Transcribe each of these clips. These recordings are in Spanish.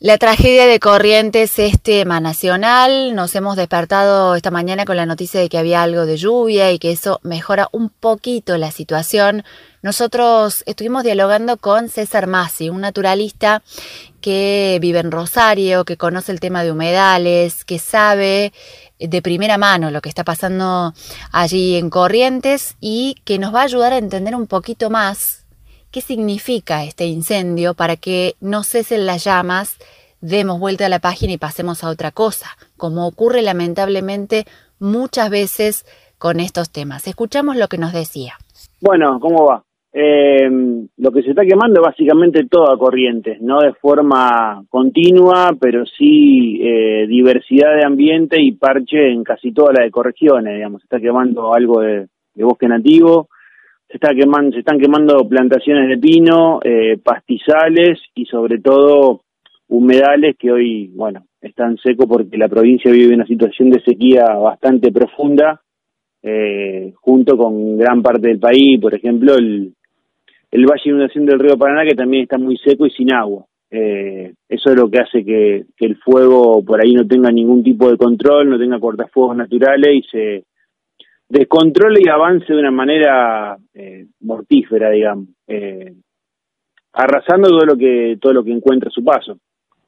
La tragedia de Corrientes es tema nacional. Nos hemos despertado esta mañana con la noticia de que había algo de lluvia y que eso mejora un poquito la situación. Nosotros estuvimos dialogando con César Massi, un naturalista que vive en Rosario, que conoce el tema de humedales, que sabe de primera mano lo que está pasando allí en Corrientes y que nos va a ayudar a entender un poquito más qué significa este incendio para que no cesen las llamas, demos vuelta a la página y pasemos a otra cosa, como ocurre lamentablemente muchas veces con estos temas. Escuchamos lo que nos decía. Bueno, ¿cómo va? Eh, lo que se está quemando es básicamente toda corriente, no de forma continua, pero sí eh, diversidad de ambiente y parche en casi todas las ecorregiones, digamos. Se está quemando algo de bosque nativo, se está quemando, se están quemando plantaciones de pino, eh, pastizales y sobre todo humedales que hoy, bueno, están secos porque la provincia vive una situación de sequía bastante profunda, eh, junto con gran parte del país, por ejemplo, el, valle de inundación del río Paraná que también está muy seco y sin agua. Eh, eso es lo que hace que el fuego por ahí no tenga ningún tipo de control, no tenga cortafuegos naturales y se descontrole y avance de una manera eh, mortífera, digamos, eh, arrasando todo lo que todo lo que encuentra a su paso.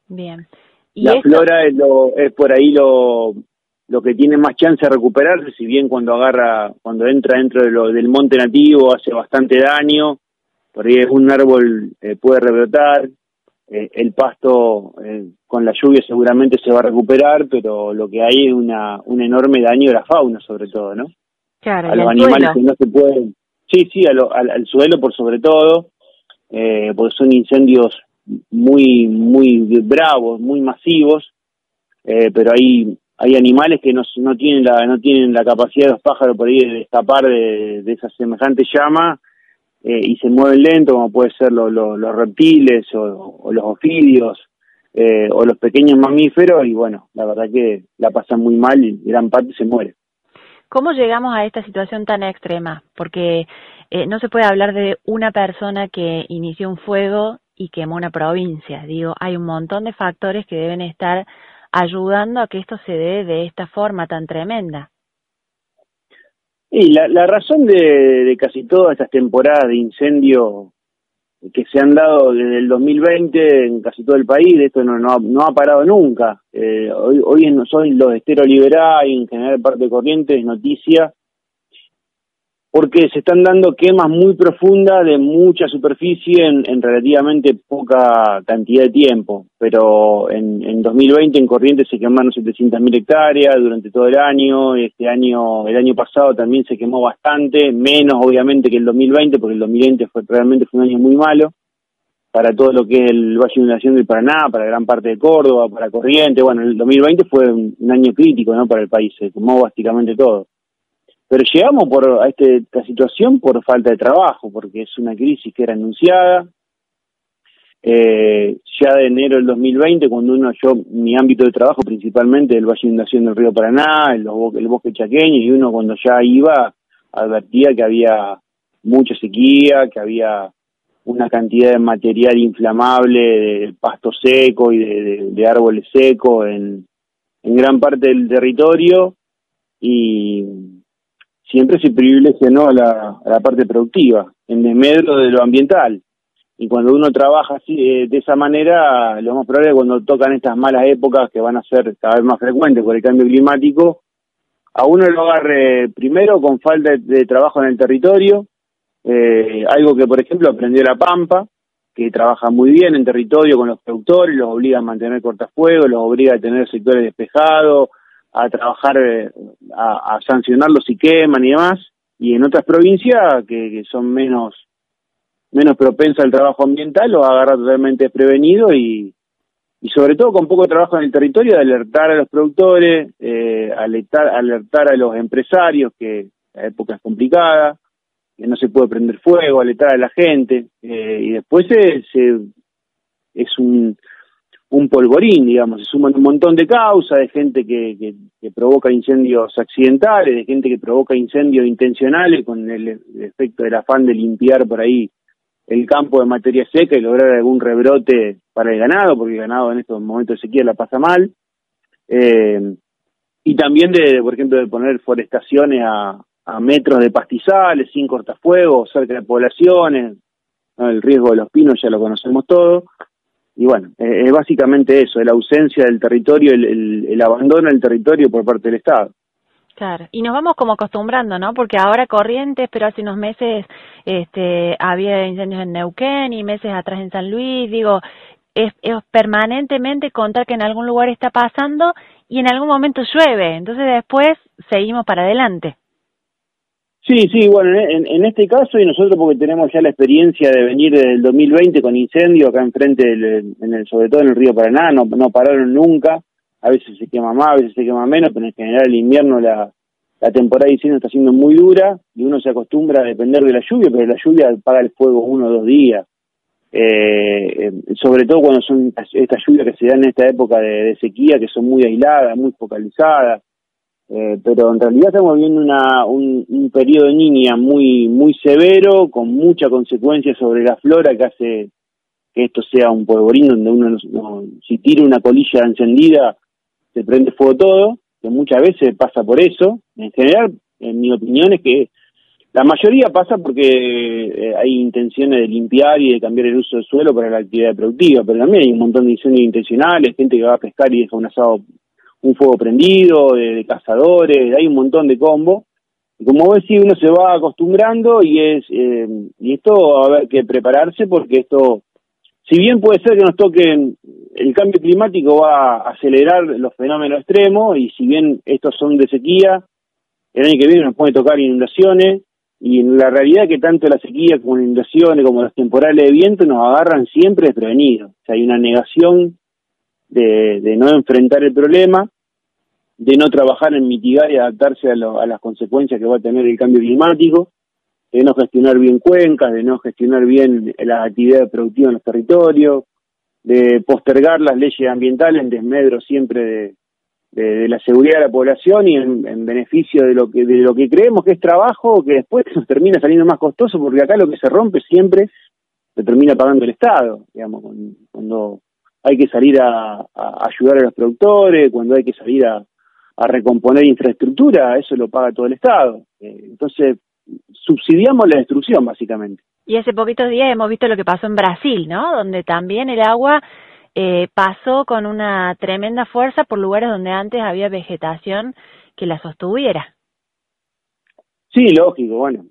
Bien. la flora es, lo, es por ahí lo, lo que tiene más chance de recuperarse, si bien cuando agarra, cuando entra dentro de lo, del monte nativo hace bastante daño, por ahí un árbol eh, puede rebrotar, el pasto con la lluvia seguramente se va a recuperar, pero lo que hay es una, un enorme daño a la fauna sobre todo, ¿no? A los animales que no se pueden, sí, sí, al, suelo por sobre todo, eh, porque son incendios muy, muy bravos, muy masivos, eh, pero hay hay animales que no, no tienen la no tienen la capacidad de los pájaros por ahí de escapar de, de esa semejante llama eh, y se mueven lento como puede ser los reptiles o, los ofidios eh, o los pequeños mamíferos y bueno la verdad que la pasan muy mal y gran parte se muere ¿Cómo llegamos a esta situación tan extrema? Porque eh, no se puede hablar de una persona que inició un fuego y quemó una provincia. Digo, hay un montón de factores que deben estar ayudando a que esto se dé de esta forma tan tremenda. Y la, la razón de, de, casi todas estas temporadas de incendio que se han dado desde el 2020 en casi todo el país, esto no, no, no ha parado nunca. Eh, hoy, hoy en, soy los estero liberal y en general parte corriente es noticia porque se están dando quemas muy profundas de mucha superficie en, relativamente poca cantidad de tiempo, pero en, en 2020 en Corrientes se quemaron 700.000 hectáreas durante todo el año, este año, el año pasado también se quemó bastante, menos obviamente que el 2020, porque el 2020 fue realmente fue un año muy malo para todo lo que es el Valle Inundación del Paraná, para gran parte de Córdoba, para Corrientes, bueno, el 2020 fue un, año crítico, ¿no?, para el país, se quemó básicamente todo. Pero llegamos por, a este, esta situación por falta de trabajo, porque es una crisis que era anunciada. Eh, ya de enero del 2020, cuando uno, yo, mi ámbito de trabajo principalmente el Valle de Inundación del Río Paraná, el, el bosque chaqueño, y uno cuando ya iba advertía que había mucha sequía, que había una cantidad de material inflamable, de pasto seco y de, de árboles secos en, en gran parte del territorio y siempre se privilegia ¿no? a, la, la parte productiva, en desmedro de lo ambiental. Y cuando uno trabaja así, eh, de esa manera, lo más probable es cuando tocan estas malas épocas que van a ser cada vez más frecuentes por el cambio climático, a uno lo agarre primero con falta de, trabajo en el territorio, eh, algo que por ejemplo aprendió La Pampa, que trabaja muy bien en territorio con los productores, los obliga a mantener cortafuegos, los obliga a tener sectores despejados, a trabajar, eh, a, a, sancionarlos si queman y demás, y en otras provincias que, son menos menos propensas al trabajo ambiental lo agarra totalmente desprevenido y, y sobre todo con poco trabajo en el territorio de alertar a los productores, eh, alertar, alertar a los empresarios que la época es complicada, que no se puede prender fuego, alertar a la gente, eh, y después se, es un un polvorín, digamos, se suman un montón de causas, de gente que, que, provoca incendios accidentales, de gente que provoca incendios intencionales con el, efecto del afán de limpiar por ahí el campo de materia seca y lograr algún rebrote para el ganado, porque el ganado en estos momentos de sequía la pasa mal. Eh, y también de, por ejemplo, de poner forestaciones a metros de pastizales, sin cortafuegos, cerca de poblaciones, el riesgo de los pinos ya lo conocemos todo. Y bueno, eh, es básicamente eso, la ausencia del territorio, el, el abandono del territorio por parte del Estado. Claro, y nos vamos como acostumbrando, ¿no? Porque ahora Corrientes, pero hace unos meses este, había incendios en Neuquén y meses atrás en San Luis, digo, es, es, permanentemente contar que en algún lugar está pasando y en algún momento llueve, entonces después seguimos para adelante. Sí, sí, bueno, en, en este caso y nosotros porque tenemos ya la experiencia de venir desde el 2020 con incendio acá enfrente, del, en el, sobre todo en el río Paraná, no, no pararon nunca, a veces se quema más, a veces se quema menos, pero en general el invierno la, la temporada de incendio está siendo muy dura y uno se acostumbra a depender de la lluvia, pero la lluvia apaga el fuego uno o dos días. Eh, eh, sobre todo cuando son estas lluvias que se dan en esta época de, sequía, que son muy aisladas, muy focalizadas. Eh, pero en realidad estamos viendo una, un, un periodo de niña muy, muy severo, con mucha consecuencia sobre la flora que hace que esto sea un polvorín donde uno, no, si tira una colilla encendida, se prende fuego todo, que muchas veces pasa por eso. En general, en mi opinión es que la mayoría pasa porque eh, hay intenciones de limpiar y de cambiar el uso del suelo para la actividad productiva, pero también hay un montón de incendios intencionales, gente que va a pescar y deja un asado, un fuego prendido, de, cazadores, hay un montón de combo. Y como vos decís, uno se va acostumbrando y es eh, y esto va a haber que prepararse porque esto si bien puede ser que nos toque, el cambio climático va a acelerar los fenómenos extremos y si bien estos son de sequía, el año que viene nos puede tocar inundaciones y la realidad que tanto la sequía como las inundaciones como los temporales de viento nos agarran siempre desprevenidos. O sea, hay una negación de, de no enfrentar el problema, de no trabajar en mitigar y adaptarse a, a las consecuencias que va a tener el cambio climático de no gestionar bien cuencas, de no gestionar bien las actividades productivas en los territorios, de postergar las leyes ambientales en desmedro siempre de, de, la seguridad de la población y en, beneficio de lo que de lo que creemos que es trabajo que después nos termina saliendo más costoso porque acá lo que se rompe siempre se termina pagando el Estado, digamos, cuando hay que salir a, a ayudar a los productores, cuando hay que salir a, a recomponer infraestructura, eso lo paga todo el Estado. Eh, entonces, subsidiamos la destrucción, básicamente. Y hace poquitos días hemos visto lo que pasó en Brasil, ¿no? Donde también el agua eh, pasó con una tremenda fuerza por lugares donde antes había vegetación que la sostuviera. Sí, lógico, bueno.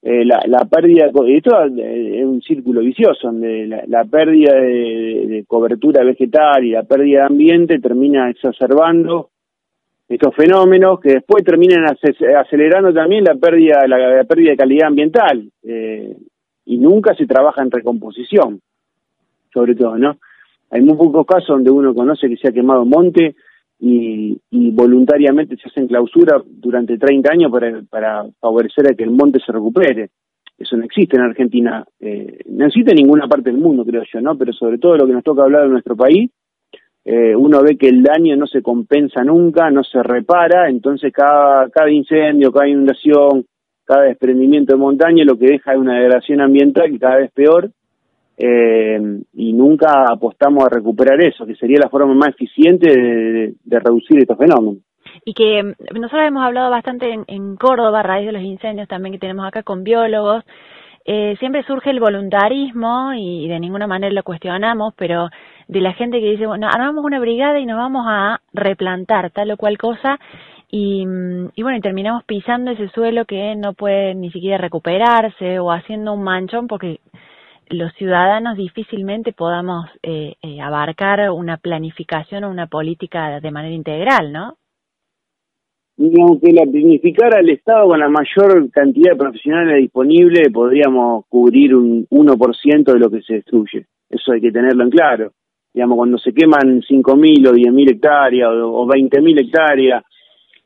Eh, la, la pérdida, esto es un círculo vicioso, donde la, la pérdida de, cobertura vegetal y la pérdida de ambiente termina exacerbando estos fenómenos que después terminan acelerando también la pérdida, la, pérdida de calidad ambiental eh, y nunca se trabaja en recomposición, sobre todo, ¿no? Hay muy pocos casos donde uno conoce que se ha quemado monte y, y voluntariamente se hacen clausura durante 30 años para, favorecer a que el monte se recupere. Eso no existe en Argentina, eh, no existe en ninguna parte del mundo, creo yo, ¿no? Pero sobre todo lo que nos toca hablar en nuestro país eh, uno ve que el daño no se compensa nunca, no se repara, entonces cada, cada incendio, cada inundación, cada desprendimiento de montaña lo que deja es una degradación ambiental que cada vez peor eh, y nunca apostamos a recuperar eso, que sería la forma más eficiente de, reducir estos fenómenos y que nosotros hemos hablado bastante en, en, Córdoba a raíz de los incendios también que tenemos acá con biólogos. Eh, siempre surge el voluntarismo y de ninguna manera lo cuestionamos, pero de la gente que dice, bueno, armamos una brigada y nos vamos a replantar tal o cual cosa y, y bueno, y terminamos pisando ese suelo que no puede ni siquiera recuperarse o haciendo un manchón porque los ciudadanos difícilmente podamos eh, eh, abarcar una planificación o una política de manera integral, ¿no? aunque la planificara el Estado con la mayor cantidad de profesionales disponibles, podríamos cubrir un 1% de lo que se destruye. Eso hay que tenerlo en claro digamos, cuando se queman 5.000 o 10.000 hectáreas o, o 20.000 hectáreas,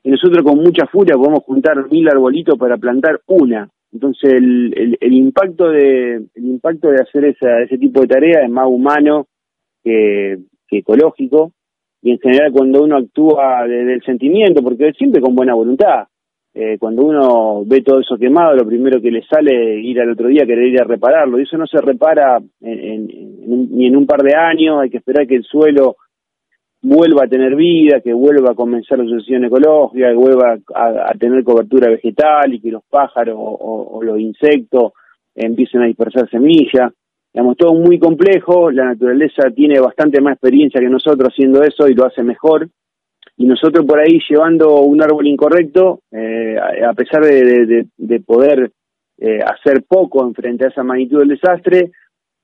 y nosotros con mucha furia podemos juntar mil arbolitos para plantar una. Entonces el, el, impacto de el impacto de hacer esa, ese tipo de tarea es más humano que, que ecológico. Y en general cuando uno actúa desde el sentimiento, porque siempre con buena voluntad, eh, cuando uno ve todo eso quemado, lo primero que le sale es ir al otro día, querer ir a repararlo. Y eso no se repara ni en un par de años, hay que esperar que el suelo vuelva a tener vida, que vuelva a comenzar la sucesión ecológica, que vuelva a, tener cobertura vegetal y que los pájaros o, los insectos empiecen a dispersar semillas. Digamos, todo muy complejo, la naturaleza tiene bastante más experiencia que nosotros haciendo eso y lo hace mejor. Y nosotros por ahí llevando un árbol incorrecto, eh, a pesar de, poder eh, hacer poco en frente a esa magnitud del desastre,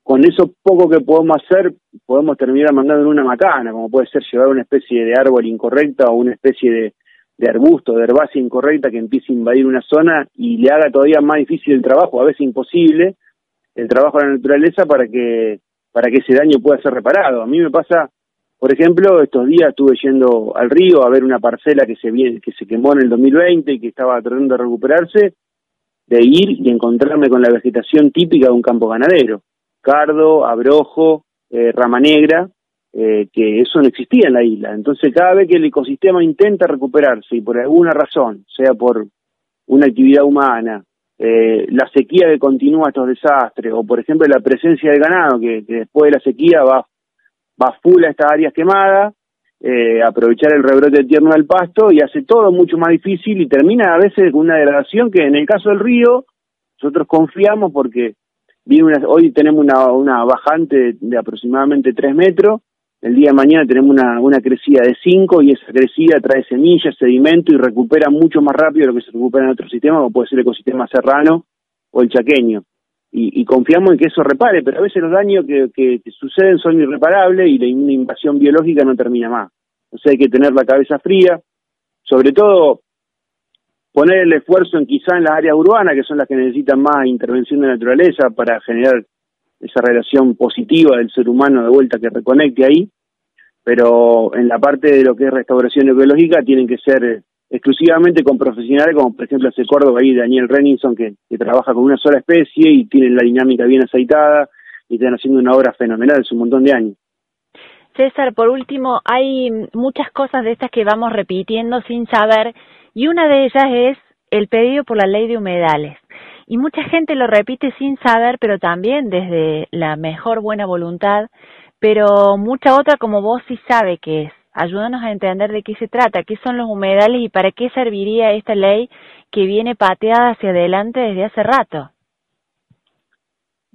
con eso poco que podemos hacer, podemos terminar mandando en una macana, como puede ser llevar una especie de árbol incorrecta o una especie de, arbusto, de herbácea incorrecta que empiece a invadir una zona y le haga todavía más difícil el trabajo, a veces imposible, el trabajo de la naturaleza para que, para que ese daño pueda ser reparado. A mí me pasa, por ejemplo, estos días estuve yendo al río a ver una parcela que se, que se quemó en el 2020 y que estaba tratando de recuperarse, de ir y encontrarme con la vegetación típica de un campo ganadero cardo, abrojo, eh, rama negra, eh, que eso no existía en la isla. Entonces, cada vez que el ecosistema intenta recuperarse y por alguna razón, sea por una actividad humana, eh, la sequía que continúa estos desastres, o por ejemplo la presencia de ganado, que, después de la sequía va, va full a estas áreas quemadas, aprovechar el rebrote tierno del pasto y hace todo mucho más difícil y termina a veces con una degradación que en el caso del río nosotros confiamos porque hoy tenemos una, bajante de, aproximadamente 3 metros, el día de mañana tenemos una, crecida de 5 y esa crecida trae semillas, sedimento y recupera mucho más rápido de lo que se recupera en otro sistema, como puede ser el ecosistema serrano o el chaqueño. Y, confiamos en que eso repare, pero a veces los daños que, que, suceden son irreparables y la, una invasión biológica no termina más. O sea, hay que tener la cabeza fría, sobre todo poner el esfuerzo en quizá en las áreas urbanas, que son las que necesitan más intervención de naturaleza para generar esa relación positiva del ser humano de vuelta que reconecte ahí, pero en la parte de lo que es restauración ecológica tienen que ser exclusivamente con profesionales, como por ejemplo hace Córdoba ahí Daniel Renninson, que, trabaja con una sola especie y tienen la dinámica bien aceitada y están haciendo una obra fenomenal hace un montón de años. César, por último, hay muchas cosas de estas que vamos repitiendo sin saber y una de ellas es el pedido por la ley de humedales. Y mucha gente lo repite sin saber, pero también desde la mejor buena voluntad, pero mucha otra como vos sí sabe qué es. Ayúdanos a entender de qué se trata, qué son los humedales y para qué serviría esta ley que viene pateada hacia adelante desde hace rato.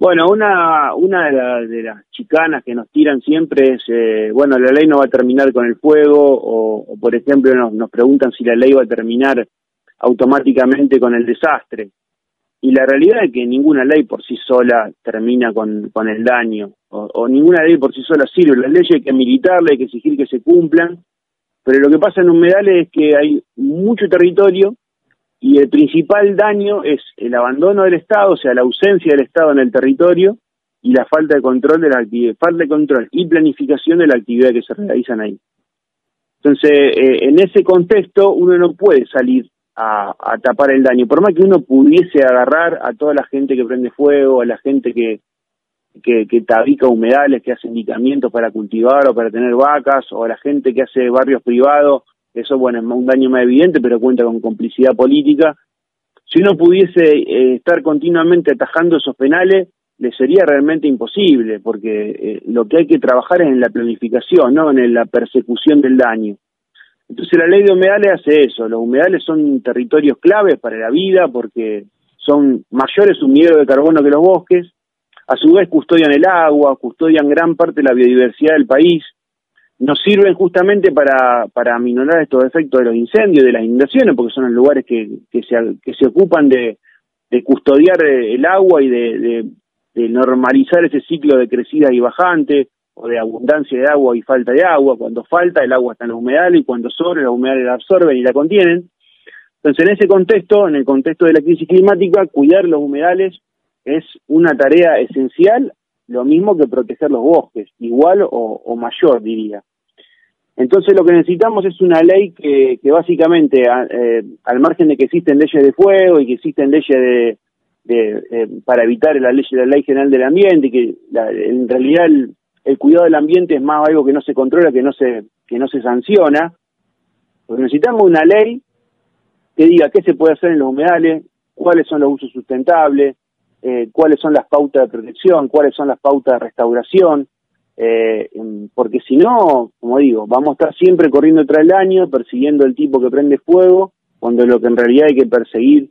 Bueno, una, una de, las chicanas que nos tiran siempre es, eh, bueno, la ley no va a terminar con el fuego, o, por ejemplo nos, nos, preguntan si la ley va a terminar automáticamente con el desastre. Y la realidad es que ninguna ley por sí sola termina con, con el daño, o, o ninguna ley por sí sola sirve. Las leyes hay que militarlas, hay que exigir que se cumplan, pero lo que pasa en humedales es que hay mucho territorio y el principal daño es el abandono del Estado, o sea, la ausencia del Estado en el territorio y la falta de control de la actividad, falta de control y planificación de la actividad que se realizan ahí. Entonces, eh, en ese contexto, uno no puede salir a, tapar el daño, por más que uno pudiese agarrar a toda la gente que prende fuego, a la gente que, que, que tabica humedales, que hace indicamientos para cultivar o para tener vacas, o a la gente que hace barrios privados eso, bueno, es un daño más evidente, pero cuenta con complicidad política. Si uno pudiese eh, estar continuamente atajando esos penales, le sería realmente imposible, porque eh, lo que hay que trabajar es en la planificación, no en la persecución del daño. Entonces la ley de humedales hace eso. Los humedales son territorios claves para la vida porque son mayores sumideros de carbono que los bosques. A su vez custodian el agua, custodian gran parte de la biodiversidad del país nos sirven justamente para, para aminorar estos efectos de los incendios, de las inundaciones, porque son los lugares que, que, se, que se ocupan de, de custodiar el agua y de, de, normalizar ese ciclo de crecida y bajante, o de abundancia de agua y falta de agua. Cuando falta, el agua está en los humedales, y cuando sobre, los humedales la absorben y la contienen. Entonces, en ese contexto, en el contexto de la crisis climática, cuidar los humedales es una tarea esencial lo mismo que proteger los bosques, igual o, mayor, diría. Entonces lo que necesitamos es una ley que, básicamente, eh, al margen de que existen leyes de fuego y que existen leyes de, de para evitar la ley, la ley general del ambiente, y que en realidad el, el, cuidado del ambiente es más algo que no se controla, que no se, que no se sanciona, pues necesitamos una ley que diga qué se puede hacer en los humedales, cuáles son los usos sustentables, eh, cuáles son las pautas de protección, cuáles son las pautas de restauración, eh, porque si no, como digo, vamos a estar siempre corriendo tras el año, persiguiendo el tipo que prende fuego, cuando lo que en realidad hay que perseguir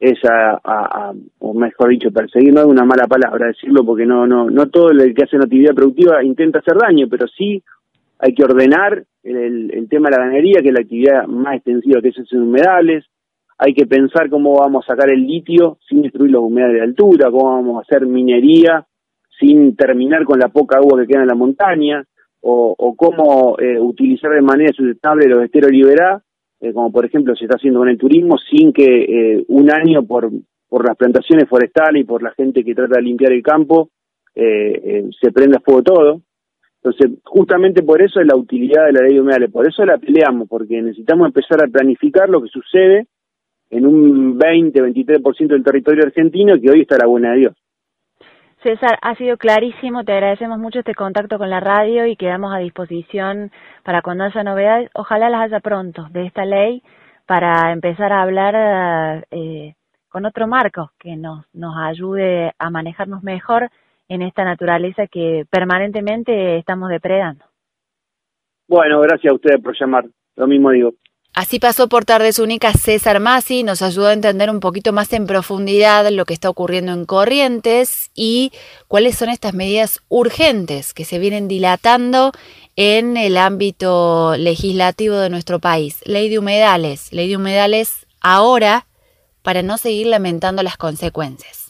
es a, o mejor dicho, perseguir no es una mala palabra decirlo, porque no, no, no todo el que hace una actividad productiva intenta hacer daño, pero sí hay que ordenar el, tema de la ganadería, que es la actividad más extensiva que es en humedales, hay que pensar cómo vamos a sacar el litio sin destruir los humedales de altura, cómo vamos a hacer minería sin terminar con la poca agua que queda en la montaña, o, cómo eh, utilizar de manera sustentable los esteros liberados, eh, como por ejemplo se está haciendo con el turismo, sin que eh, un año por, por las plantaciones forestales y por la gente que trata de limpiar el campo se prenda fuego todo. Entonces, justamente por eso es la utilidad de la ley de humedales, por eso la peleamos, porque necesitamos empezar a planificar lo que sucede en un 20-23% del territorio argentino que hoy está la buena de Dios. César, ha sido clarísimo, te agradecemos mucho este contacto con la radio y quedamos a disposición para cuando haya novedades, ojalá las haya pronto, de esta ley para empezar a hablar eh, con otro marco que nos, nos ayude a manejarnos mejor en esta naturaleza que permanentemente estamos depredando. Bueno, gracias a ustedes por llamar, lo mismo digo. Así pasó por Tardes Únicas César Masi, nos ayudó a entender un poquito más en profundidad lo que está ocurriendo en Corrientes y cuáles son estas medidas urgentes que se vienen dilatando en el ámbito legislativo de nuestro país. Ley de humedales, ley de humedales ahora para no seguir lamentando las consecuencias.